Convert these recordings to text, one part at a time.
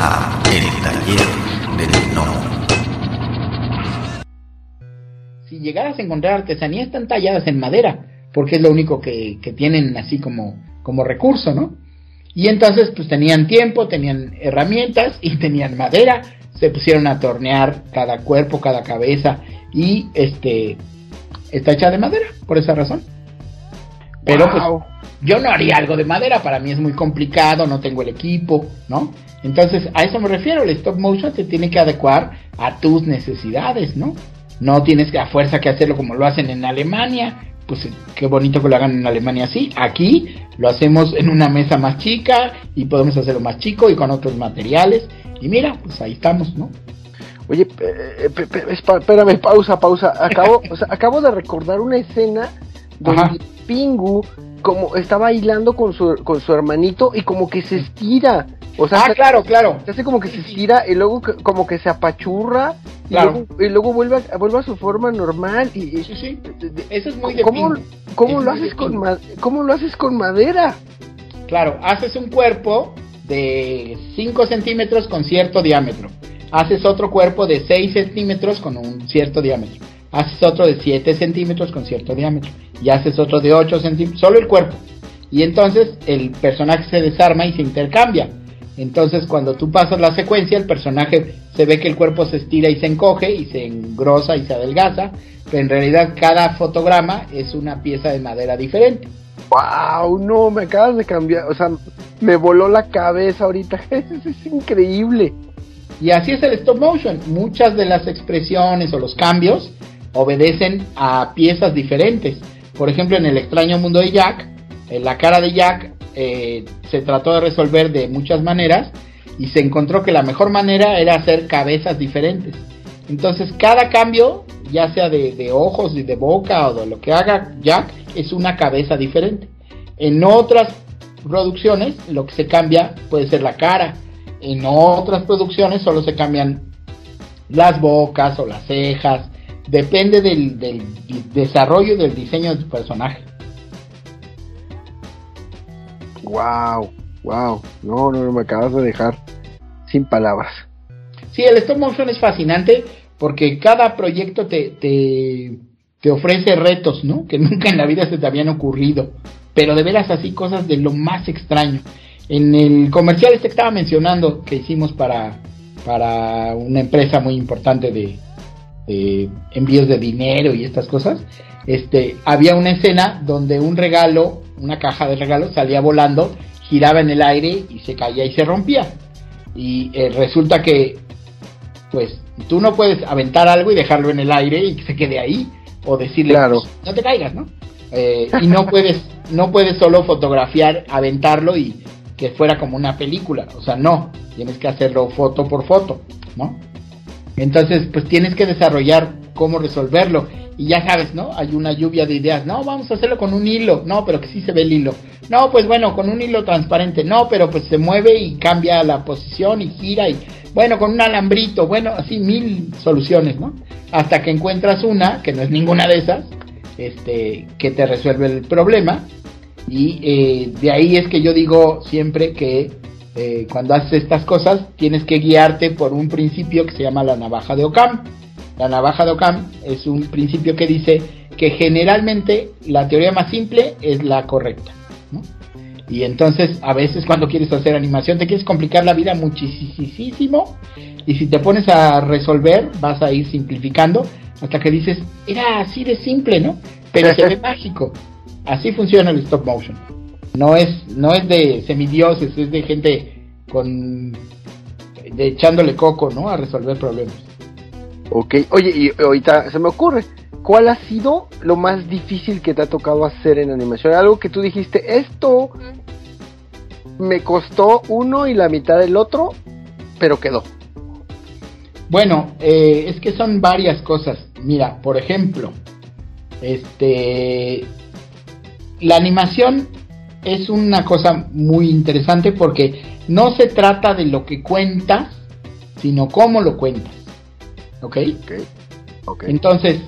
a El Taller del Gnomo. Si llegaras a encontrar artesanías están talladas en madera, porque es lo único que, que tienen así como, como recurso, ¿no? Y entonces pues tenían tiempo, tenían herramientas y tenían madera, se pusieron a tornear cada cuerpo, cada cabeza y este está hecha de madera, por esa razón. Pero pues yo no haría algo de madera, para mí es muy complicado, no tengo el equipo, ¿no? Entonces a eso me refiero, el stop motion se tiene que adecuar a tus necesidades, ¿no? No tienes que a fuerza que hacerlo como lo hacen en Alemania, pues qué bonito que lo hagan en Alemania así. Aquí lo hacemos en una mesa más chica y podemos hacerlo más chico y con otros materiales. Y mira, pues ahí estamos, ¿no? Oye, eh, espérame, pausa, pausa. Acabo, o sea, acabo de recordar una escena donde Pingu como está bailando con su, con su hermanito y como que se estira. O sea, ah, claro, claro. Se hace como que se estira y luego como que se apachurra y, luego, vuelve, a, vuelve a su forma normal. Y, sí, sí. Eso es muy de ¿Cómo, ¿cómo lo haces con ¿Cómo lo haces con madera? Claro, haces un cuerpo de 5 centímetros con cierto diámetro. Haces otro cuerpo de 6 centímetros con un cierto diámetro. Haces otro de 7 centímetros con cierto diámetro. Y haces otro de 8 centímetros. Solo el cuerpo. Y entonces el personaje se desarma y se intercambia. Entonces cuando tú pasas la secuencia, el personaje se ve que el cuerpo se estira y se encoge y se engrosa y se adelgaza, pero en realidad cada fotograma es una pieza de madera diferente. ¡Wow! No, me acabas de cambiar, o sea, me voló la cabeza ahorita, es increíble. Y así es el stop motion, muchas de las expresiones o los cambios obedecen a piezas diferentes. Por ejemplo, en el extraño mundo de Jack, en la cara de Jack eh, se trató de resolver de muchas maneras y se encontró que la mejor manera era hacer cabezas diferentes. Entonces cada cambio, ya sea de, ojos y de boca o de lo que haga Jack, es una cabeza diferente. En otras producciones lo que se cambia puede ser la cara. En otras producciones solo se cambian las bocas o las cejas. Depende del, del desarrollo del diseño de tu personaje. Wow, wow. No, no, me acabas de dejar sin palabras. Sí, el stop motion es fascinante porque cada proyecto te, te, te ofrece retos, ¿no? Que nunca en la vida se te habían ocurrido. Pero de veras así cosas de lo más extraño. En el comercial este que estaba mencionando que hicimos para, para una empresa muy importante de, de envíos de dinero y estas cosas, este, había una escena donde un regalo, una caja de regalos salía volando, giraba en el aire y se caía y se rompía. Y eh, resulta que, pues, tú no puedes aventar algo y dejarlo en el aire y que se quede ahí, o decirle, claro. no te caigas, ¿no? Eh, y no puedes, no puedes solo fotografiar, aventarlo y que fuera como una película, o sea, no, tienes que hacerlo foto por foto, ¿no? Entonces, pues tienes que desarrollar cómo resolverlo y ya sabes, ¿no? Hay una lluvia de ideas. No, vamos a hacerlo con un hilo. No, pero que sí se ve el hilo. No, pues bueno, con un hilo transparente. No, pero pues se mueve y cambia la posición y gira y bueno, con un alambrito. Bueno, así mil soluciones, ¿no? Hasta que encuentras una que no es ninguna de esas, este, que te resuelve el problema. Y eh, de ahí es que yo digo siempre que eh, cuando haces estas cosas tienes que guiarte por un principio que se llama la navaja de Ockham la navaja de Ockham es un principio que dice que generalmente la teoría más simple es la correcta. Y entonces a veces cuando quieres hacer animación te quieres complicar la vida muchísimo y si te pones a resolver vas a ir simplificando hasta que dices, era así de simple, ¿no? Pero se ve mágico. Así funciona el stop motion. No es, no es de semidioses, es de gente con de echándole coco, ¿no? A resolver problemas. Ok, oye, y ahorita se me ocurre, ¿cuál ha sido lo más difícil que te ha tocado hacer en animación? Algo que tú dijiste, esto me costó uno y la mitad del otro, pero quedó. Bueno, eh, es que son varias cosas. Mira, por ejemplo, este, la animación es una cosa muy interesante porque no se trata de lo que cuentas, sino cómo lo cuentas. ¿Ok? Entonces,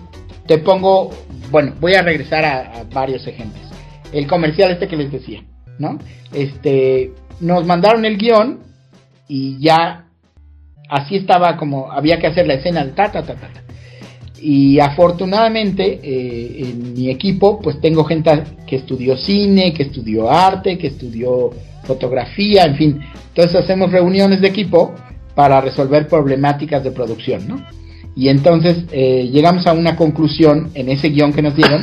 te pongo, bueno, voy a regresar a, varios ejemplos. El comercial este que les decía, ¿no? Este, nos mandaron el guion y ya así estaba como había que hacer la escena de ta ta ta ta. ta. Y afortunadamente eh, en mi equipo pues tengo gente que estudió cine, que estudió arte, que estudió fotografía, en fin. Entonces hacemos reuniones de equipo para resolver problemáticas de producción, ¿no? Y entonces eh, llegamos a una conclusión en ese guion que nos dieron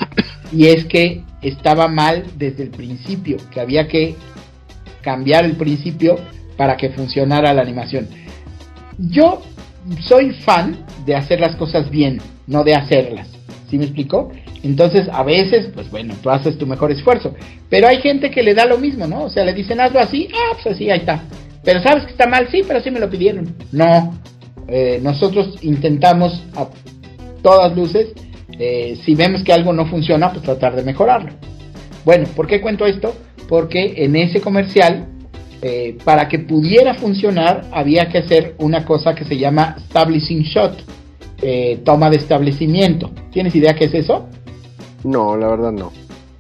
y es que estaba mal desde el principio, que había que cambiar el principio para que funcionara la animación. Yo soy fan de hacer las cosas bien, no de hacerlas. ¿Sí me explico? Entonces, a veces, pues bueno, tú haces tu mejor esfuerzo. Pero hay gente que le da lo mismo, ¿no? O sea, le dicen hazlo así, ah, pues así, ahí está. Pero sabes que está mal, sí, pero sí me lo pidieron. No, eh, nosotros intentamos a todas luces, eh, si vemos que algo no funciona, pues tratar de mejorarlo. Bueno, ¿por qué cuento esto? Porque en ese comercial, eh, para que pudiera funcionar, había que hacer una cosa que se llama establishing shot, eh, toma de establecimiento. ¿Tienes idea qué es eso? No, la verdad no.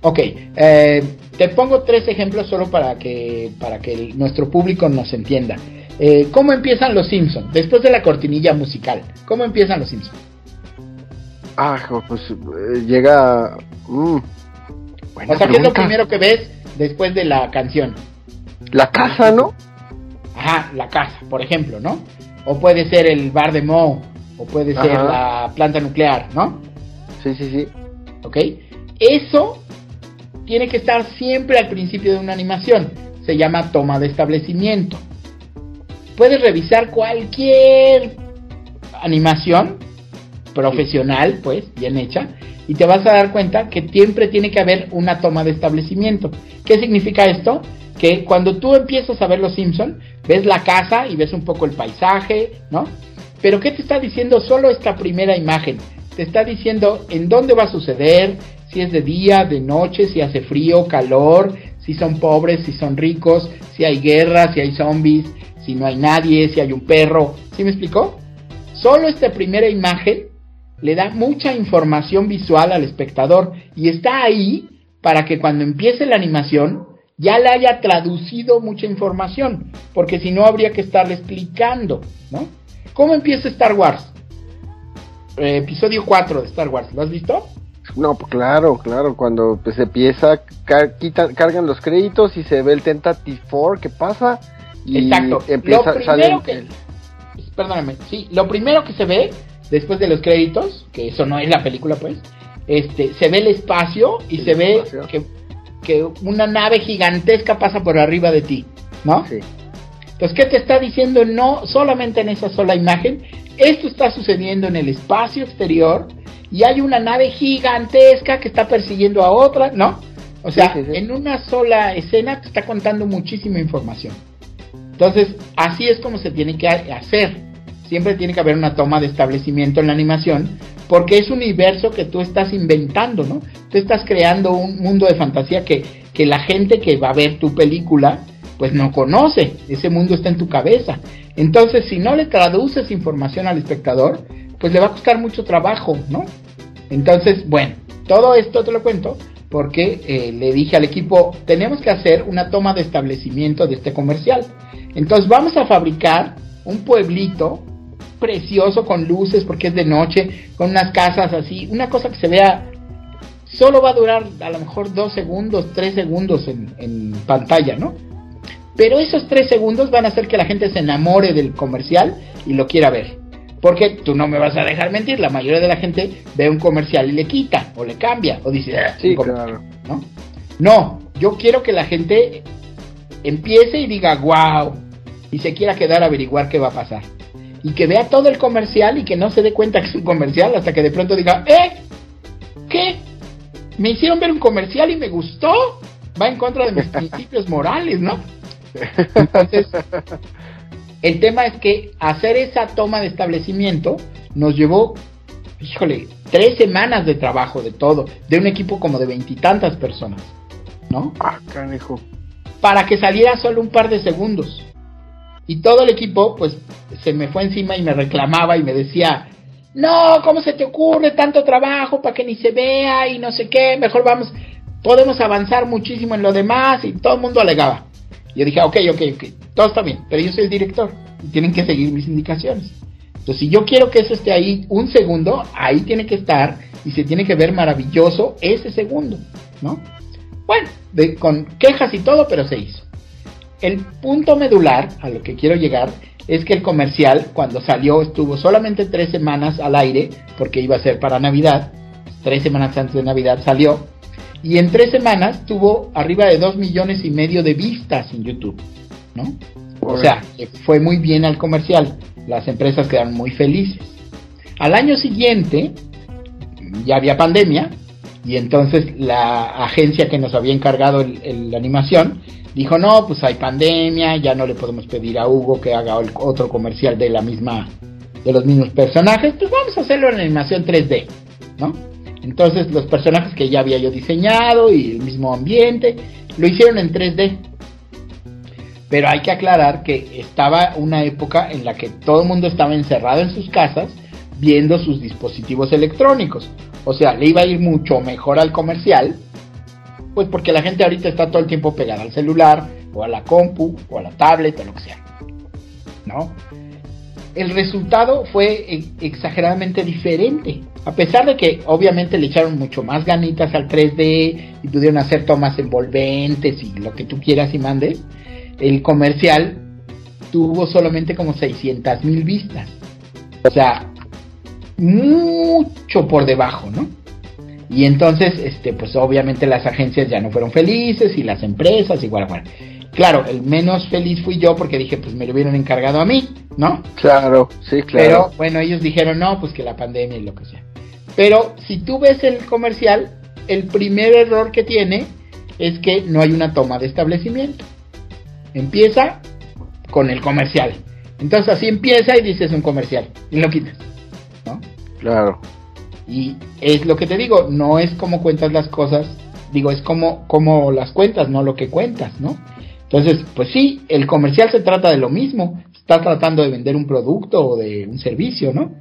Ok, eh, te pongo tres ejemplos solo para que, para que el- nuestro público nos entienda. Eh, ¿Cómo empiezan los Simpsons? Después de la cortinilla musical, ¿cómo empiezan los Simpsons? Ah, pues llega... mm, O sea, ¿qué es lo primero que ves después de la canción? La casa, ¿no? Ajá, la casa, por ejemplo, ¿no? O puede ser el bar de Moe, o puede ser la planta nuclear, ¿no? Sí, sí, sí. ¿Ok? Eso tiene que estar siempre al principio de una animación. Se llama toma de establecimiento. Puedes revisar cualquier animación profesional, pues, bien hecha, y te vas a dar cuenta que siempre tiene que haber una toma de establecimiento. ¿Qué significa esto? Que cuando tú empiezas a ver Los Simpson, ves la casa y ves un poco el paisaje, ¿no? Pero ¿qué te está diciendo solo esta primera imagen? Te está diciendo en dónde va a suceder, si es de día, de noche, si hace frío, calor, si son pobres, si son ricos, si hay guerra, si hay zombies, si no hay nadie, si hay un perro. ¿Sí me explicó? Solo esta primera imagen le da mucha información visual al espectador y está ahí para que cuando empiece la animación ya le haya traducido mucha información, porque si no habría que estarle explicando, ¿no? ¿Cómo empieza Star Wars? Eh, episodio 4 de Star Wars, ¿lo has visto? No, pues claro, claro, cuando pues, empieza, car- quitan- cargan los créditos y se ve el Tentative 4, ¿qué pasa? Y Exacto. empieza, lo primero que, el- perdóname, sí, lo primero que se ve después de los créditos, que eso no es la película, pues, este, se ve el espacio y El se ve que, que una nave gigantesca pasa por arriba de ti, ¿no? sí. Entonces, ¿qué te está diciendo? No solamente en esa sola imagen, esto está sucediendo en el espacio exterior y hay una nave gigantesca que está persiguiendo a otra, ¿no? O sea, Sí, sí, sí. en una sola escena te está contando muchísima información. Entonces, así es como se tiene que ha- hacer. Siempre tiene que haber una toma de establecimiento en la animación, porque es un universo que tú estás inventando, ¿no? Tú estás creando un mundo de fantasía que, que la gente que va a ver tu película, pues no conoce. Ese mundo está en tu cabeza. Entonces, si no le traduces información al espectador, pues le va a costar mucho trabajo, ¿no? Entonces, bueno, todo esto te lo cuento porque eh, le dije al equipo, tenemos que hacer una toma de establecimiento de este comercial. Entonces vamos a fabricar un pueblito precioso con luces porque es de noche, con unas casas así, una cosa que se vea, solo va a durar a lo mejor dos segundos, tres segundos en, en pantalla, ¿no? Pero esos tres segundos van a hacer que la gente se enamore del comercial y lo quiera ver. Porque tú no me vas a dejar mentir, la mayoría de la gente ve un comercial y le quita, o le cambia, o dice, "Ah, Sí, un comercial", claro. ¿no? No, yo quiero que la gente empiece y diga, wow, y se quiera quedar a averiguar qué va a pasar. Y que vea todo el comercial y que no se dé cuenta que es un comercial hasta que de pronto diga, ¿eh? ¿Qué? Me hicieron ver un comercial y me gustó. Va en contra de mis principios morales, ¿no? Entonces, el tema es que hacer esa toma de establecimiento nos llevó, híjole, tres semanas de trabajo de todo, de un equipo como de veintitantas personas, ¿no? Ah, canijo. Para que saliera solo un par de segundos. Y todo el equipo, pues, se me fue encima y me reclamaba y me decía, no, ¿cómo se te ocurre tanto trabajo para que ni se vea y no sé qué? Mejor vamos, podemos avanzar muchísimo en lo demás y todo el mundo alegaba. Yo dije, ok, ok, ok, todo está bien, pero yo soy el director y tienen que seguir mis indicaciones. Entonces, si yo quiero que eso esté ahí un segundo, ahí tiene que estar y se tiene que ver maravilloso ese segundo, ¿no? Bueno, con quejas y todo, pero se hizo. El punto medular a lo que quiero llegar es que el comercial, cuando salió, estuvo solamente tres semanas al aire, porque iba a ser para Navidad, tres semanas antes de Navidad salió, y en tres semanas tuvo arriba de dos millones y medio de vistas en YouTube, ¿no? O sea, fue muy bien al comercial, las empresas quedaron muy felices. Al año siguiente, ya había pandemia, y entonces la agencia que nos había encargado la animación dijo, no, pues hay pandemia, ya no le podemos pedir a Hugo que haga otro comercial de la misma, de los mismos personajes, pues vamos a hacerlo en animación 3D, ¿no? Entonces los personajes que ya había yo diseñado y el mismo ambiente, lo hicieron en 3D. Pero hay que aclarar que estaba una época en la que todo el mundo estaba encerrado en sus casas viendo sus dispositivos electrónicos. O sea, le iba a ir mucho mejor al comercial pues porque la gente ahorita está todo el tiempo pegada al celular, o a la compu, o a la tablet, o lo que sea. ¿No? El resultado fue e, exageradamente diferente. A pesar de que obviamente le echaron mucho más ganitas al 3D y pudieron hacer tomas envolventes y lo que tú quieras y mandes, el comercial tuvo solamente como 600 mil vistas. O sea, mucho por debajo, ¿no? Y entonces, este, pues obviamente las agencias ya no fueron felices y las empresas igual, igual. Claro, el menos feliz fui yo porque dije, pues me lo hubieran encargado a mí, ¿no? Claro, sí, claro. Pero bueno, ellos dijeron, no, pues que la pandemia y lo que sea. Pero si tú ves el comercial, el primer error que tiene es que no hay una toma de establecimiento. Empieza con el comercial. Entonces así empieza y dices un comercial y lo quitas, ¿no? Claro. Y es lo que te digo, no es como cuentas las cosas, digo, es como, como las cuentas, no lo que cuentas, ¿no? Entonces, pues sí, el comercial se trata de lo mismo, estás tratando de vender un producto o de un servicio, ¿no?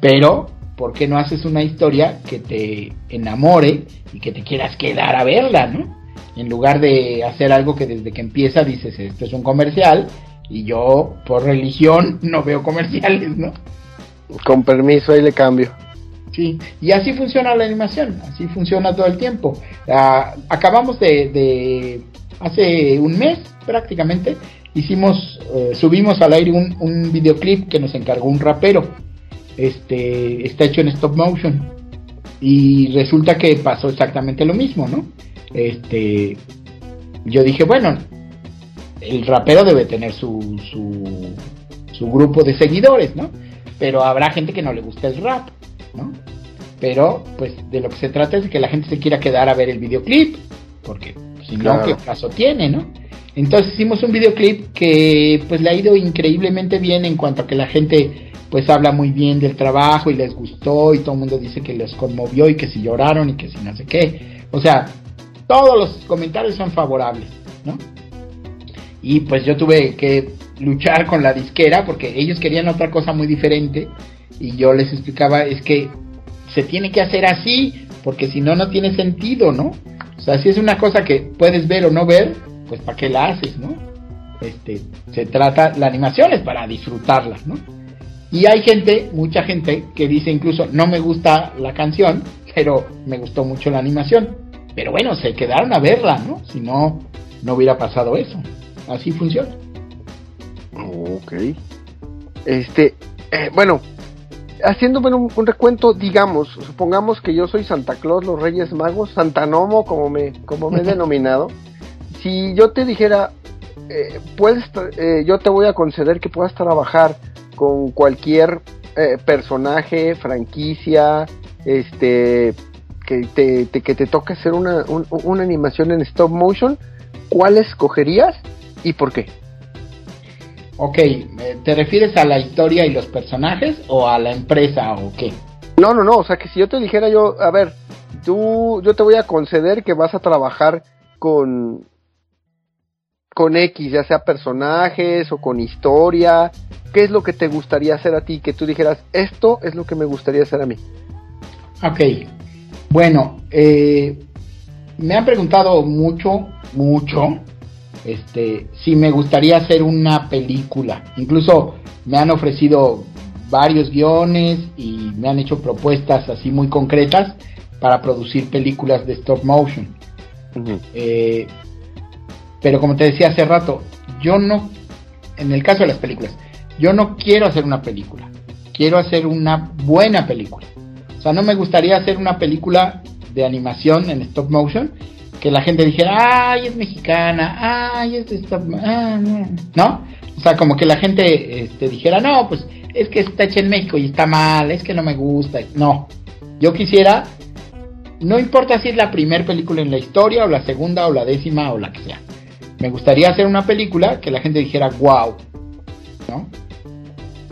Pero, ¿por qué no haces una historia que te enamore y que te quieras quedar a verla, ¿no? En lugar de hacer algo que desde que empieza dices, esto es un comercial y yo por religión no veo comerciales, ¿no? Con permiso, ahí le cambio. Sí, y así funciona la animación, así funciona todo el tiempo. Ah, acabamos de, hace un mes prácticamente, hicimos, eh, subimos al aire un, un, videoclip que nos encargó un rapero. Este está hecho en stop motion y resulta que pasó exactamente lo mismo, ¿no? Este, yo dije, bueno, el rapero debe tener su, su, su grupo de seguidores, ¿no? Pero habrá gente que no le gusta el rap. ¿No? Pero, pues, de lo que se trata es de que la gente se quiera quedar a ver el videoclip, porque si no, ¿qué caso tiene, no? Entonces hicimos un videoclip que, pues, le ha ido increíblemente bien en cuanto a que la gente, pues, habla muy bien del trabajo y les gustó y todo el mundo dice que les conmovió y que si lloraron y que si no sé qué. O sea, todos los comentarios son favorables, ¿no? Y pues yo tuve que luchar con la disquera porque ellos querían otra cosa muy diferente y yo les explicaba es que se tiene que hacer así porque si no no tiene sentido, ¿no? O sea, si es una cosa que puedes ver o no ver, pues para qué la haces, ¿no? Este, se trata la animación es para disfrutarla, ¿no? Y hay gente, mucha gente que dice incluso no me gusta la canción, pero me gustó mucho la animación. Pero bueno, se quedaron a verla, ¿no? Si no no hubiera pasado eso. Así funciona. Ok. Este, eh, bueno, haciendo un, un, recuento, digamos, supongamos que yo soy Santa Claus, los Reyes Magos, Santa Nomo, como me, como me he denominado. Si yo te dijera, eh, puedes, eh, yo te voy a conceder que puedas trabajar con cualquier eh, personaje, franquicia, este, que te, que te toque hacer una, una animación en stop motion, ¿cuál escogerías y por qué? Ok, ¿te refieres a la historia y los personajes o a la empresa o qué? No, no, no, o sea que si yo te dijera yo, a ver, tú, yo te voy a conceder que vas a trabajar con, con X, ya sea personajes o con historia, ¿qué es lo que te gustaría hacer a ti? Que tú dijeras, esto es lo que me gustaría hacer a mí. Ok, bueno, eh, me han preguntado mucho, mucho este, sí me gustaría hacer una película. Incluso me han ofrecido varios guiones y me han hecho propuestas así muy concretas para producir películas de stop motion. Eh, pero como te decía hace rato, yo no, en el caso de las películas, yo no quiero hacer una película, quiero hacer una buena película. O sea, no me gustaría hacer una película de animación en stop motion que la gente dijera, ay, es mexicana, ay, es de stop ah, ¿no? O sea, como que la gente este, dijera, no, pues es que está hecha en México y está mal, es que no me gusta. No, yo quisiera, no importa si es la primera película en la historia o la segunda o la décima o la que sea. Me gustaría hacer una película que la gente dijera, wow, ¿no?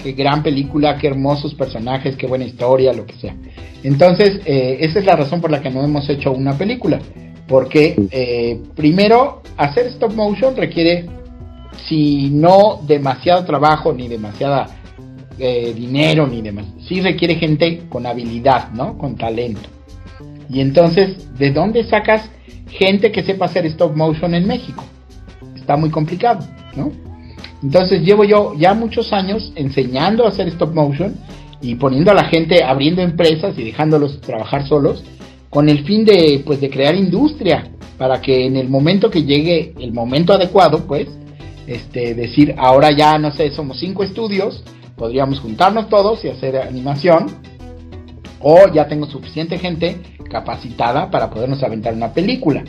Qué gran película, qué hermosos personajes, qué buena historia, lo que sea. Entonces, eh, esa es la razón por la que no hemos hecho una película. Porque, eh, primero, hacer stop motion requiere, si no demasiado trabajo ni demasiada eh, dinero ni demás, sí requiere gente con habilidad, ¿no? Con talento. Y entonces, ¿de dónde sacas gente que sepa hacer stop motion en México? Está muy complicado, ¿no? Entonces llevo yo ya muchos años enseñando a hacer stop motion y poniendo a la gente abriendo empresas y dejándolos trabajar solos con el fin de pues de crear industria para que en el momento que llegue el momento adecuado pues este decir ahora ya no sé somos cinco estudios podríamos juntarnos todos y hacer animación o ya tengo suficiente gente capacitada para podernos aventar una película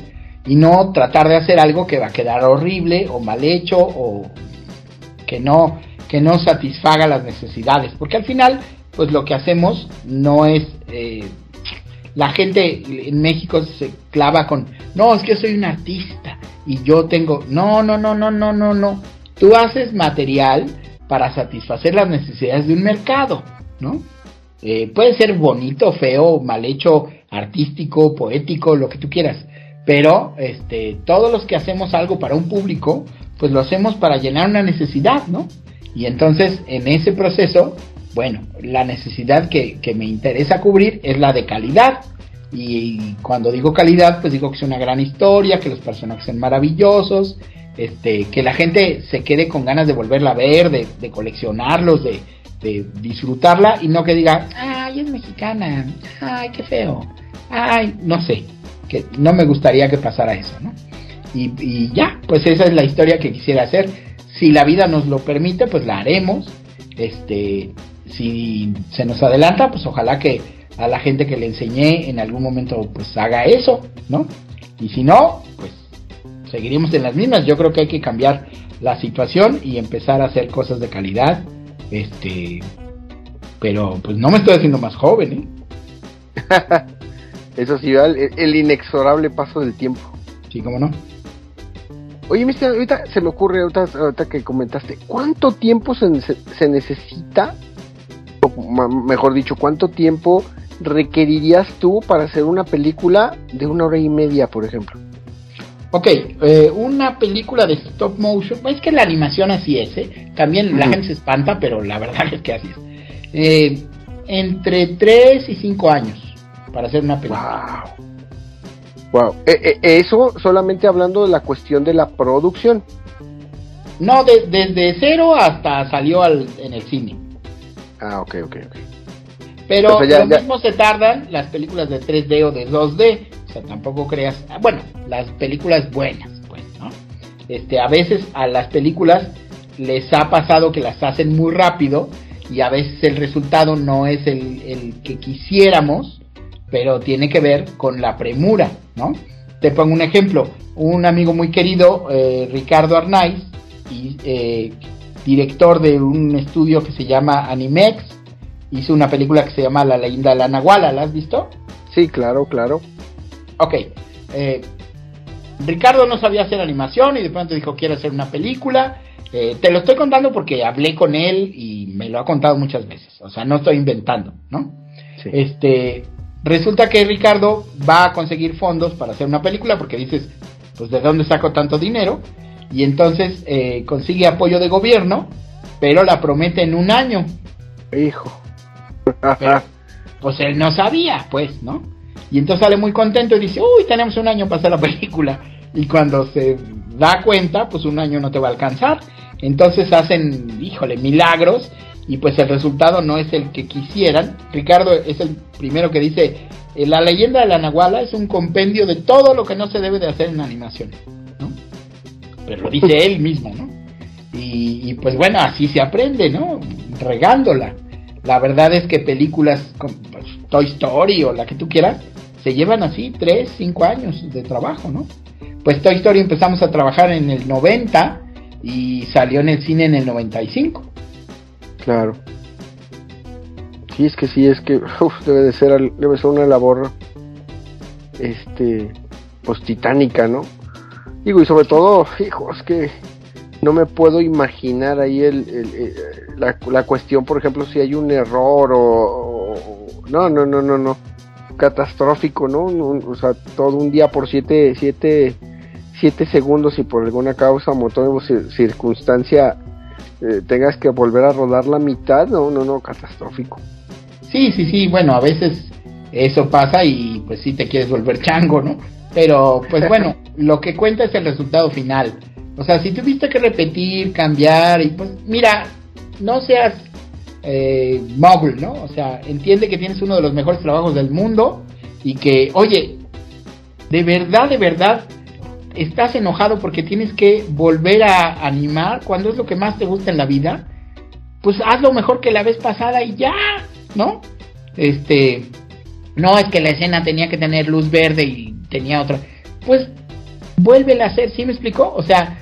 y no tratar de hacer algo que va a quedar horrible o mal hecho o que no, que no satisfaga las necesidades, porque al final, pues lo que hacemos no es... Eh, la gente en México se clava con, no, es que yo soy un artista y yo tengo, no, no, no, no, no, no, no. Tú haces material para satisfacer las necesidades de un mercado, ¿no? Eh, puede ser bonito, feo, mal hecho, artístico, poético, lo que tú quieras. Pero este, todos los que hacemos algo para un público, pues lo hacemos para llenar una necesidad, ¿no? Y entonces en ese proceso, bueno, la necesidad que, me interesa cubrir es la de calidad. Y cuando digo calidad, pues digo que es una gran historia, que los personajes son maravillosos, este, que la gente se quede con ganas de volverla a ver, de, de coleccionarlos, de, de, disfrutarla y no que diga, ay, es mexicana, ay, qué feo, ay, no sé, que no me gustaría que pasara eso, ¿no? Y, ya, pues esa es la historia que quisiera hacer. Si la vida nos lo permite, pues la haremos. Este, si se nos adelanta, pues ojalá que a la gente que le enseñé en algún momento pues haga eso, ¿no? Y si no, pues seguiremos en las mismas. Yo creo que hay que cambiar la situación y empezar a hacer cosas de calidad. Este, pero pues no me estoy haciendo más joven, ¿eh? Eso sí, el, el inexorable paso del tiempo. Sí, cómo no. Oye, mister, ahorita se me ocurre, ahorita, que comentaste, ¿cuánto tiempo se, se necesita, o mejor dicho, cuánto tiempo requerirías tú para hacer una película de una hora y media, por ejemplo? Ok, eh, una película de stop motion, es que la animación así es, ¿eh? También la gente se espanta, pero la verdad es que así es. Eh, entre 3 y 5 años para hacer una película. Wow. Wow, eh, eso solamente hablando de la cuestión de la producción. No, desde cero hasta salió al, en el cine. Ah, ok, ok, ok. Pero lo mismo se tardan las películas de 3D o de 2D. O sea, tampoco creas. Ah, bueno, las películas buenas, pues, ¿no? Este, a veces a las películas les ha pasado que las hacen muy rápido y a veces el resultado no es el, el que quisiéramos pero tiene que ver con la premura, ¿no? Te pongo un ejemplo, un amigo muy querido, eh, Ricardo Arnaiz, y, eh, director de un estudio que se llama Animex, hizo una película que se llama La leyenda de la Nahuala, ¿la has visto? Sí, claro, claro. Ok, eh, Ricardo no sabía hacer animación y de pronto dijo quiero hacer una película. te lo estoy contando porque hablé con él y me lo ha contado muchas veces. O sea, no estoy inventando, ¿no? Sí. Este, Resulta que Ricardo va a conseguir fondos para hacer una película porque dices, pues de dónde saco tanto dinero. Y entonces eh, consigue apoyo de gobierno, pero la promete en un año. Hijo. pues él no sabía, pues, ¿no? Y entonces sale muy contento y dice, uy, tenemos un año para hacer la película. Y cuando se da cuenta, pues un año no te va a alcanzar. Entonces hacen, híjole, milagros y pues el resultado no es el que quisieran. Ricardo es el primero que dice, eh, la leyenda de la Nahuala es un compendio de todo lo que no se debe de hacer en animación. Pero lo dice él mismo, ¿no? Y, pues bueno, así se aprende, ¿no? Regándola. La verdad es que películas como pues, Toy Story o la que tú quieras, se llevan así 3, 5 años de trabajo, ¿no? Pues Toy Story empezamos a trabajar en el 90 y salió en el cine en el 95. Claro. Sí, es que sí, es que debe de ser debe ser una labor este pues titánica, ¿no? Digo, y sobre todo, hijo, es que no me puedo imaginar ahí el, la, la, cuestión, por ejemplo, si hay un error o, no, no, no, no, no, catastrófico, ¿no? O sea, todo un día por siete, siete, siete segundos y por alguna causa, motor o circunstancia eh, tengas que volver a rodar la mitad, no, no, no, catastrófico. Sí, sí, sí, bueno, a veces eso pasa y pues sí te quieres volver chango, ¿no? Pero pues bueno, lo que cuenta es el resultado final. O sea, si tuviste que repetir, cambiar y pues mira, no seas eh, mogul, ¿no? O sea, entiende que tienes uno de los mejores trabajos del mundo y que, oye, de verdad, de verdad, estás enojado porque tienes que volver a animar cuando es lo que más te gusta en la vida, pues hazlo mejor que la vez pasada y ya, ¿no? Este, no es que la escena tenía que tener luz verde y tenía otra. Pues vuélvela a hacer, ¿sí me explicó? O sea,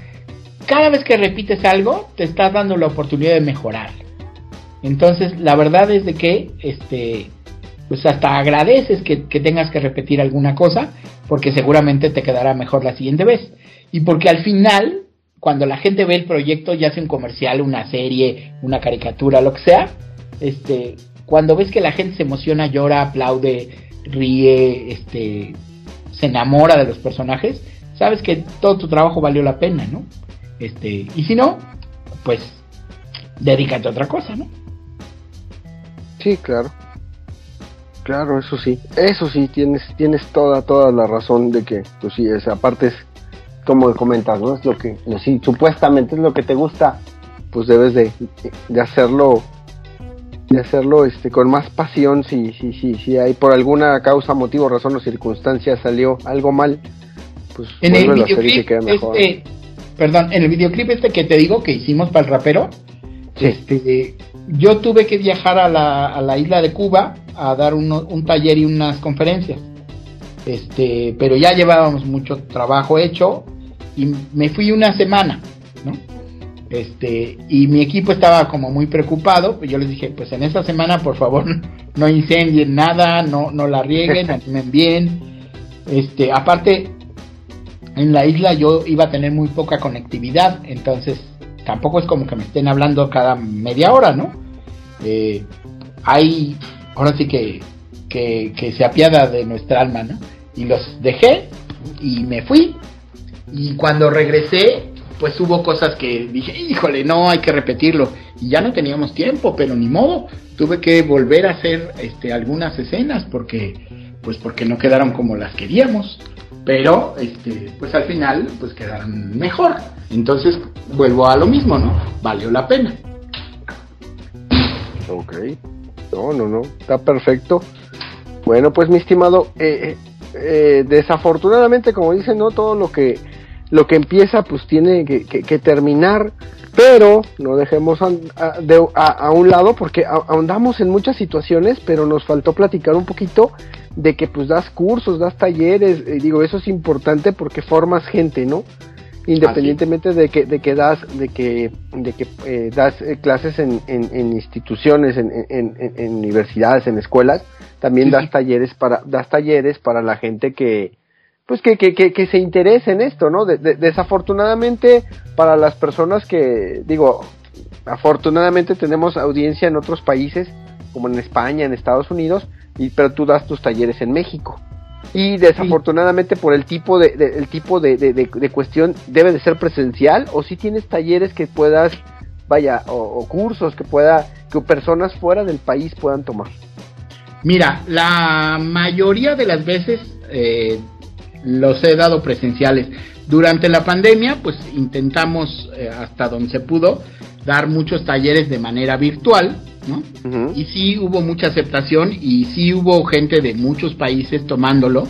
cada vez que repites algo, te estás dando la oportunidad de mejorar. Entonces, la verdad es de que, este, pues hasta agradeces que, tengas que repetir alguna cosa, porque seguramente te quedará mejor la siguiente vez. Y porque al final, cuando la gente ve el proyecto, ya sea un comercial, una serie, una caricatura, lo que sea, este, cuando ves que la gente se emociona, llora, aplaude, ríe, este, se enamora de los personajes, sabes que todo tu trabajo valió la pena, ¿no? Este, y si no, pues dedícate a otra cosa, ¿no? Sí, claro. Claro, eso sí, eso sí, tienes, tienes toda, toda la razón de que, pues sí, esa parte es como comentas, ¿no? Es lo que, sí, supuestamente es lo que te gusta, pues debes de, de hacerlo, de hacerlo este, con más pasión, si, si, si, si hay por alguna causa, motivo, razón o circunstancia salió algo mal, pues en el videoclip, este, perdón, en el videoclip este que te digo que hicimos para el rapero, este, yo tuve que viajar a la, a la isla de Cuba a dar un taller y unas conferencias. Este, pero ya llevábamos mucho trabajo hecho y me fui una semana, ¿no? Este, y mi equipo estaba como muy preocupado, pues yo les dije, pues en esa semana por favor no incendien nada, no, no la rieguen, animen bien. Este, aparte, en la isla yo iba a tener muy poca conectividad, entonces tampoco es como que me estén hablando cada media hora, ¿no? Eh, hay ahora sí que, que, se apiada de nuestra alma, ¿no? Y los dejé y me fui. Y cuando regresé, pues hubo cosas que dije, híjole, no, hay que repetirlo. Y ya no teníamos tiempo, pero ni modo. Tuve que volver a hacer este, algunas escenas porque, pues porque no quedaron como las queríamos. Pero, este, pues al final, pues quedaron mejor. Entonces, vuelvo a lo mismo, ¿no? Valió la pena. Ok. No, no, no, está perfecto. Bueno, pues mi estimado, eh, eh, eh, desafortunadamente, como dicen, no todo lo que lo que empieza, pues tiene que, terminar, pero no dejemos a, un lado porque ahondamos en muchas situaciones, pero nos faltó platicar un poquito de que pues das cursos, das talleres, digo, eso es importante porque formas gente, ¿no? independientemente de que de que das de que de que eh, das eh, clases en, en, instituciones en, en, universidades en escuelas también das talleres para das talleres para la gente que pues que, que, que, se interese en esto no desafortunadamente para las personas que digo afortunadamente tenemos audiencia en otros países como en España en Estados Unidos y pero tú das tus talleres en México. Y desafortunadamente por el tipo de, el tipo de, de, cuestión debe de ser presencial o si tienes talleres que puedas vaya o, cursos que pueda que personas fuera del país puedan tomar mira la mayoría de las veces eh, los he dado presenciales Durante la pandemia, pues intentamos eh, hasta donde se pudo dar muchos talleres de manera virtual, ¿no? Y sí hubo mucha aceptación y sí hubo gente de muchos países tomándolo.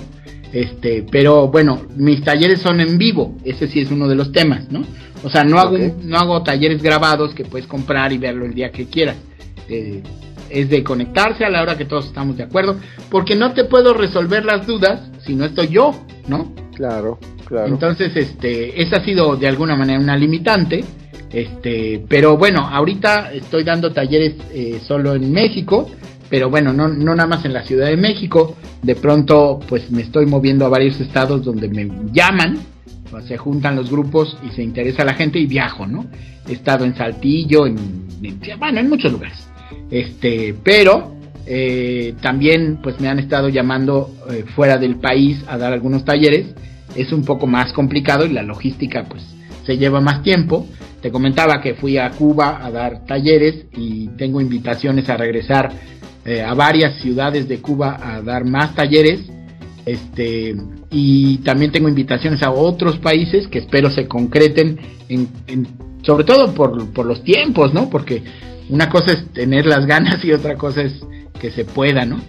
Este, pero bueno, mis talleres son en vivo, ese sí es uno de los temas, ¿no? O sea, no hago no hago talleres grabados que puedes comprar y verlo el día que quieras. Eh, es de conectarse a la hora que todos estamos de acuerdo, porque no te puedo resolver las dudas si no estoy yo, ¿no? Claro, claro. Entonces, este, esa ha sido de alguna manera una limitante, este, pero bueno, ahorita estoy dando talleres eh, solo en México, pero bueno, no, no nada más en la Ciudad de México, de pronto pues me estoy moviendo a varios estados donde me llaman, se juntan los grupos y se interesa la gente y viajo, ¿no? He estado en Saltillo, en, en bueno, en muchos lugares. Este, pero eh, también pues me han estado llamando eh, fuera del país a dar algunos talleres. Es un poco más complicado y la logística pues se lleva más tiempo. Te comentaba que fui a Cuba a dar talleres y tengo invitaciones a regresar eh, a varias ciudades de Cuba a dar más talleres. Este, y también tengo invitaciones a otros países que espero se concreten en, sobre todo por, por los tiempos, ¿no? Porque una cosa es tener las ganas y otra cosa es que se pueda, ¿no?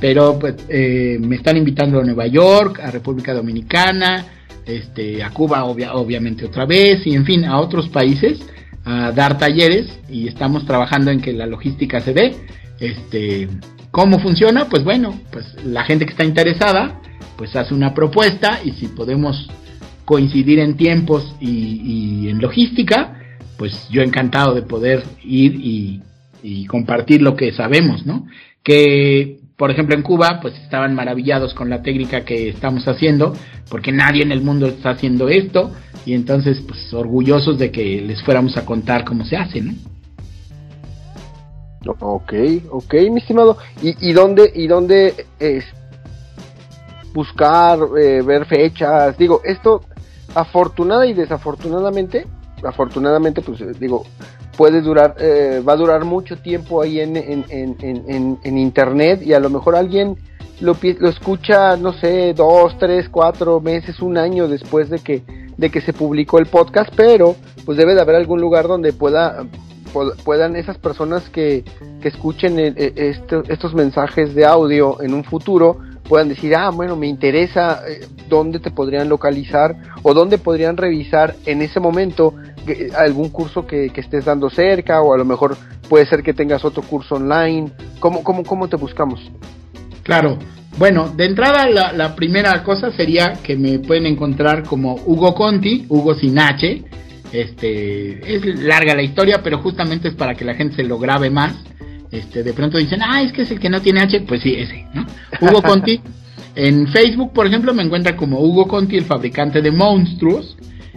Pero pues eh, me están invitando a Nueva York, a República Dominicana, este, a Cuba obviamente otra vez y en fin a otros países a dar talleres y estamos trabajando en que la logística se dé. Este, ¿Cómo funciona? Pues bueno, pues la gente que está interesada pues hace una propuesta y si podemos coincidir en tiempos y en logística, pues yo encantado de poder ir y, compartir lo que sabemos, ¿no? Que, por ejemplo, en Cuba, pues estaban maravillados con la técnica que estamos haciendo, porque nadie en el mundo está haciendo esto, y entonces, pues orgullosos de que les fuéramos a contar cómo se hace, ¿no? Ok, ok, mi estimado. ¿Y, dónde, y dónde es buscar, eh, ver fechas? Digo, esto, afortunada y desafortunadamente, afortunadamente, pues eh, digo, puede durar, eh, va a durar mucho tiempo ahí en, en, en, en, internet y a lo mejor alguien lo, lo escucha, no sé, dos, tres, cuatro meses, un año después de que, de que se publicó el podcast, pero pues debe de haber algún lugar donde pueda puedan esas personas que, que escuchen eh, estos mensajes de audio en un futuro puedan decir, ah, bueno, me interesa eh, dónde te podrían localizar o dónde podrían revisar en ese momento algún curso que, estés dando cerca o a lo mejor puede ser que tengas otro curso online. ¿Cómo, cómo, cómo te buscamos? Claro. Bueno, de entrada la, primera cosa sería que me pueden encontrar como Hugo Conti, Hugo sin H. Este, es larga la historia, pero justamente es para que la gente se lo grabe más este, de pronto dicen, ah, es que es el que no tiene H, pues sí, ese, ¿no? Hugo Conti. en Facebook, por ejemplo, me encuentra como Hugo Conti, el fabricante de monstruos.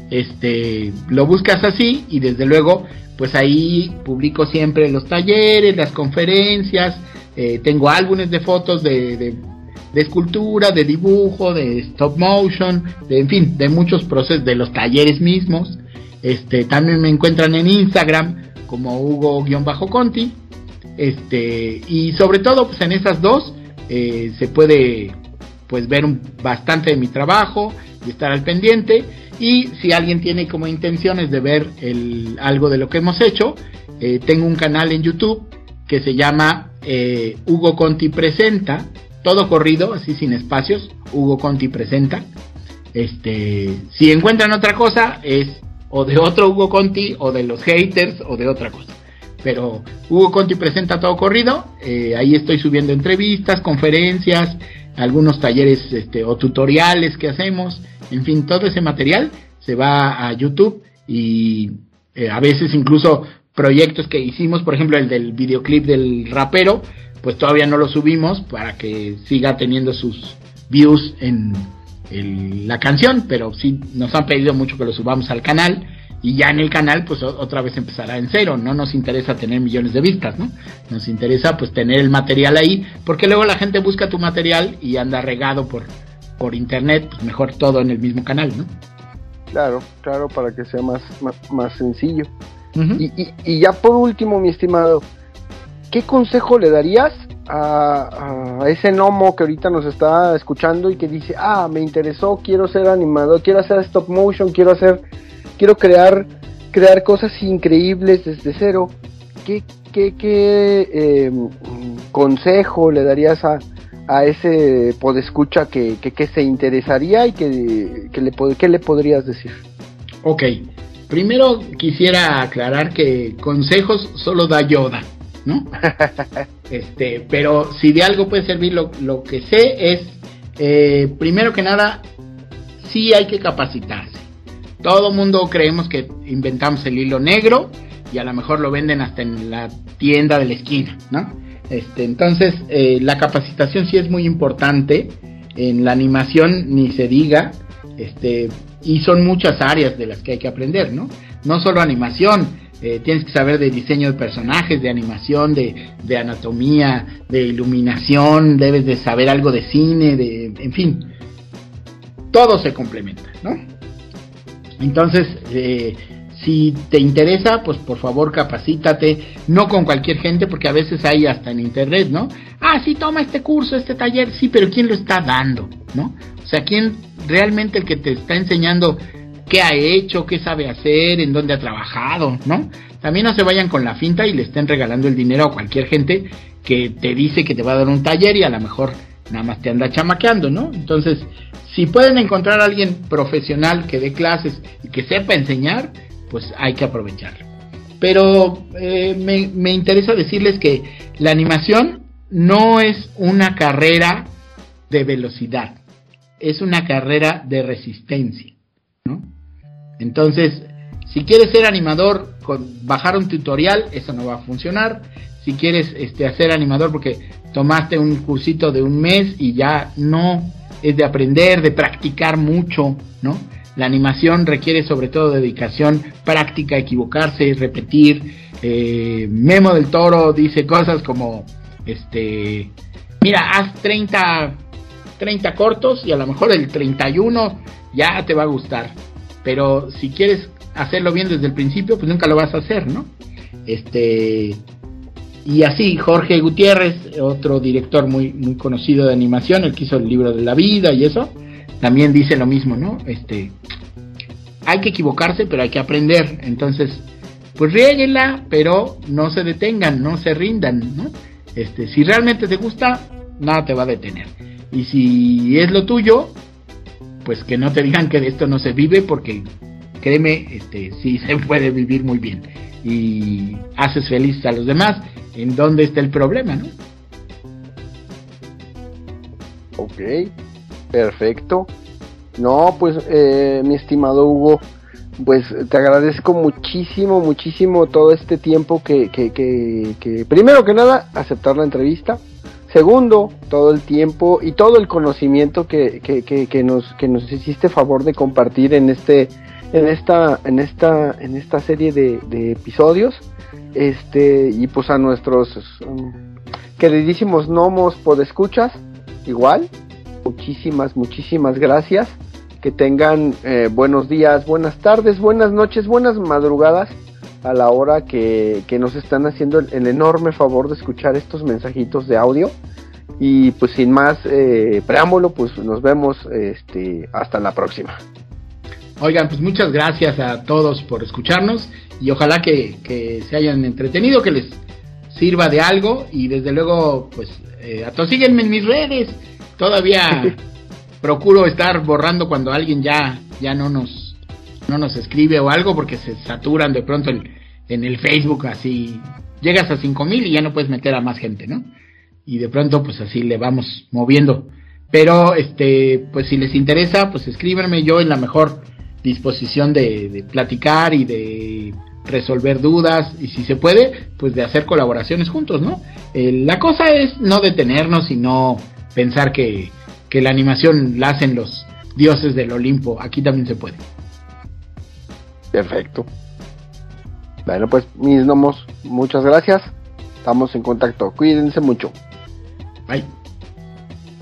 Este, lo buscas así y desde luego, pues ahí publico siempre los talleres, las conferencias, eh, tengo álbumes de fotos de, de, escultura, de dibujo, de stop motion, de, en fin, de muchos procesos, de los talleres mismos. Este, también me encuentran en Instagram como Hugo-Conti. Este, y sobre todo, pues en esas dos eh, se puede pues ver bastante de mi trabajo y estar al pendiente. Y si alguien tiene como intenciones de ver el, algo de lo que hemos hecho, eh, tengo un canal en YouTube que se llama eh, Hugo Conti Presenta, todo corrido, así sin espacios, Hugo Conti Presenta. Este, si encuentran otra cosa, es o de otro Hugo Conti, o de los haters, o de otra cosa. Pero Hugo Conti presenta todo corrido. Eh, ahí estoy subiendo entrevistas, conferencias, algunos talleres este, o tutoriales que hacemos. En fin, todo ese material se va a YouTube y eh, a veces incluso proyectos que hicimos, por ejemplo el del videoclip del rapero, pues todavía no lo subimos para que siga teniendo sus views en, la canción, pero sí nos han pedido mucho que lo subamos al canal y ya en el canal pues otra vez empezará en cero, no nos interesa tener millones de vistas, ¿no? Nos interesa pues tener el material ahí, porque luego la gente busca tu material y anda regado por, por internet, pues mejor todo en el mismo canal, ¿no? Claro, claro, para que sea más, más, sencillo. y, y, y ya por último, mi estimado, ¿qué consejo le darías a, a, ese gnomo que ahorita nos está escuchando y que dice, ah, me interesó, quiero ser animador, quiero hacer stop motion, quiero hacer, quiero crear, crear cosas increíbles desde cero, ¿qué, qué, qué eh, consejo le darías a, a ese podescucha que, que, que se interesaría y que, que le, ¿qué le podrías decir? Ok, primero quisiera aclarar que consejos solo da Yoda, ¿no? este, pero si de algo puede servir lo, lo que sé es, eh, primero que nada, sí hay que capacitarse. Todo mundo creemos que inventamos el hilo negro y a lo mejor lo venden hasta en la tienda de la esquina, ¿no? Este, entonces, eh, la capacitación sí es muy importante. En la animación ni se diga. Este, y son muchas áreas de las que hay que aprender, ¿no? No solo animación, eh, tienes que saber de diseño de personajes, de animación, de, de, anatomía, de iluminación, debes de saber algo de cine, de, en fin, todo se complementa, ¿no? Entonces, eh, si te interesa, pues por favor capacítate, no con cualquier gente, porque a veces hay hasta en internet, ¿no? Ah, sí, toma este curso, este taller, sí, pero ¿quién lo está dando? ¿No? O sea, ¿quién realmente el que te está enseñando qué ha hecho, qué sabe hacer, en dónde ha trabajado, ¿no? También no se vayan con la finta y le estén regalando el dinero a cualquier gente que te dice que te va a dar un taller y a lo mejor nada más te anda chamaqueando, ¿no? Entonces, si pueden encontrar a alguien profesional que dé clases y que sepa enseñar, pues hay que aprovecharlo. Pero eh, me, me, interesa decirles que la animación no es una carrera de velocidad, es una carrera de resistencia, ¿no? Entonces, si quieres ser animador con bajar un tutorial, eso no va a funcionar. Si quieres este, hacer animador porque tomaste un cursito de un mes y ya no es de aprender, de practicar mucho, ¿no? La animación requiere sobre todo dedicación, práctica, equivocarse, repetir. Eh, Memo del Toro dice cosas como, este, mira, haz 30, 30 cortos y a lo mejor el 31 ya te va a gustar. Pero si quieres hacerlo bien desde el principio, pues nunca lo vas a hacer, ¿no? Este, y así, Jorge Gutiérrez, otro director muy, muy conocido de animación, el que hizo el libro de la vida y eso, también dice lo mismo, ¿no? Este, hay que equivocarse, pero hay que aprender. Entonces, pues riéguenla, pero no se detengan, no se rindan, ¿no? Este, si realmente te gusta, nada te va a detener. Y si es lo tuyo, pues que no te digan que de esto no se vive, porque créeme, este, sí se puede vivir muy bien. Y haces feliz a los demás. ¿En dónde está el problema, no? Ok. Perfecto. No, pues eh, mi estimado Hugo, pues te agradezco muchísimo, muchísimo todo este tiempo que, que, que, que, primero que nada, aceptar la entrevista. Segundo, todo el tiempo y todo el conocimiento que, que, que, nos, que nos hiciste favor de compartir en este, en esta, en esta, en esta serie de, de episodios. Este, y pues a nuestros um, queridísimos gnomos podescuchas, igual, muchísimas, muchísimas gracias. Que tengan eh, buenos días, buenas tardes, buenas noches, buenas madrugadas a la hora que, que nos están haciendo el, el, enorme favor de escuchar estos mensajitos de audio. Y pues sin más eh, preámbulo, pues nos vemos este, hasta la próxima. Oigan, pues muchas gracias a todos por escucharnos y ojalá que, que se hayan entretenido, que les sirva de algo y desde luego, pues, eh, atosíguenme en mis redes todavía procuro estar borrando cuando alguien ya, ya no nos, no nos escribe o algo porque se saturan de pronto el, en el Facebook así. Llegas a 5000 y ya no puedes meter a más gente, ¿no? Y de pronto pues así le vamos moviendo. Pero este, pues si les interesa, pues escríbanme yo en la mejor disposición de, de platicar y de resolver dudas y si se puede, pues de hacer colaboraciones juntos, ¿no? Eh, la cosa es no detenernos y no pensar que, que la animación la hacen los dioses del Olimpo. Aquí también se puede. Perfecto. Bueno, pues mis gnomos, muchas gracias. Estamos en contacto. Cuídense mucho. Bye.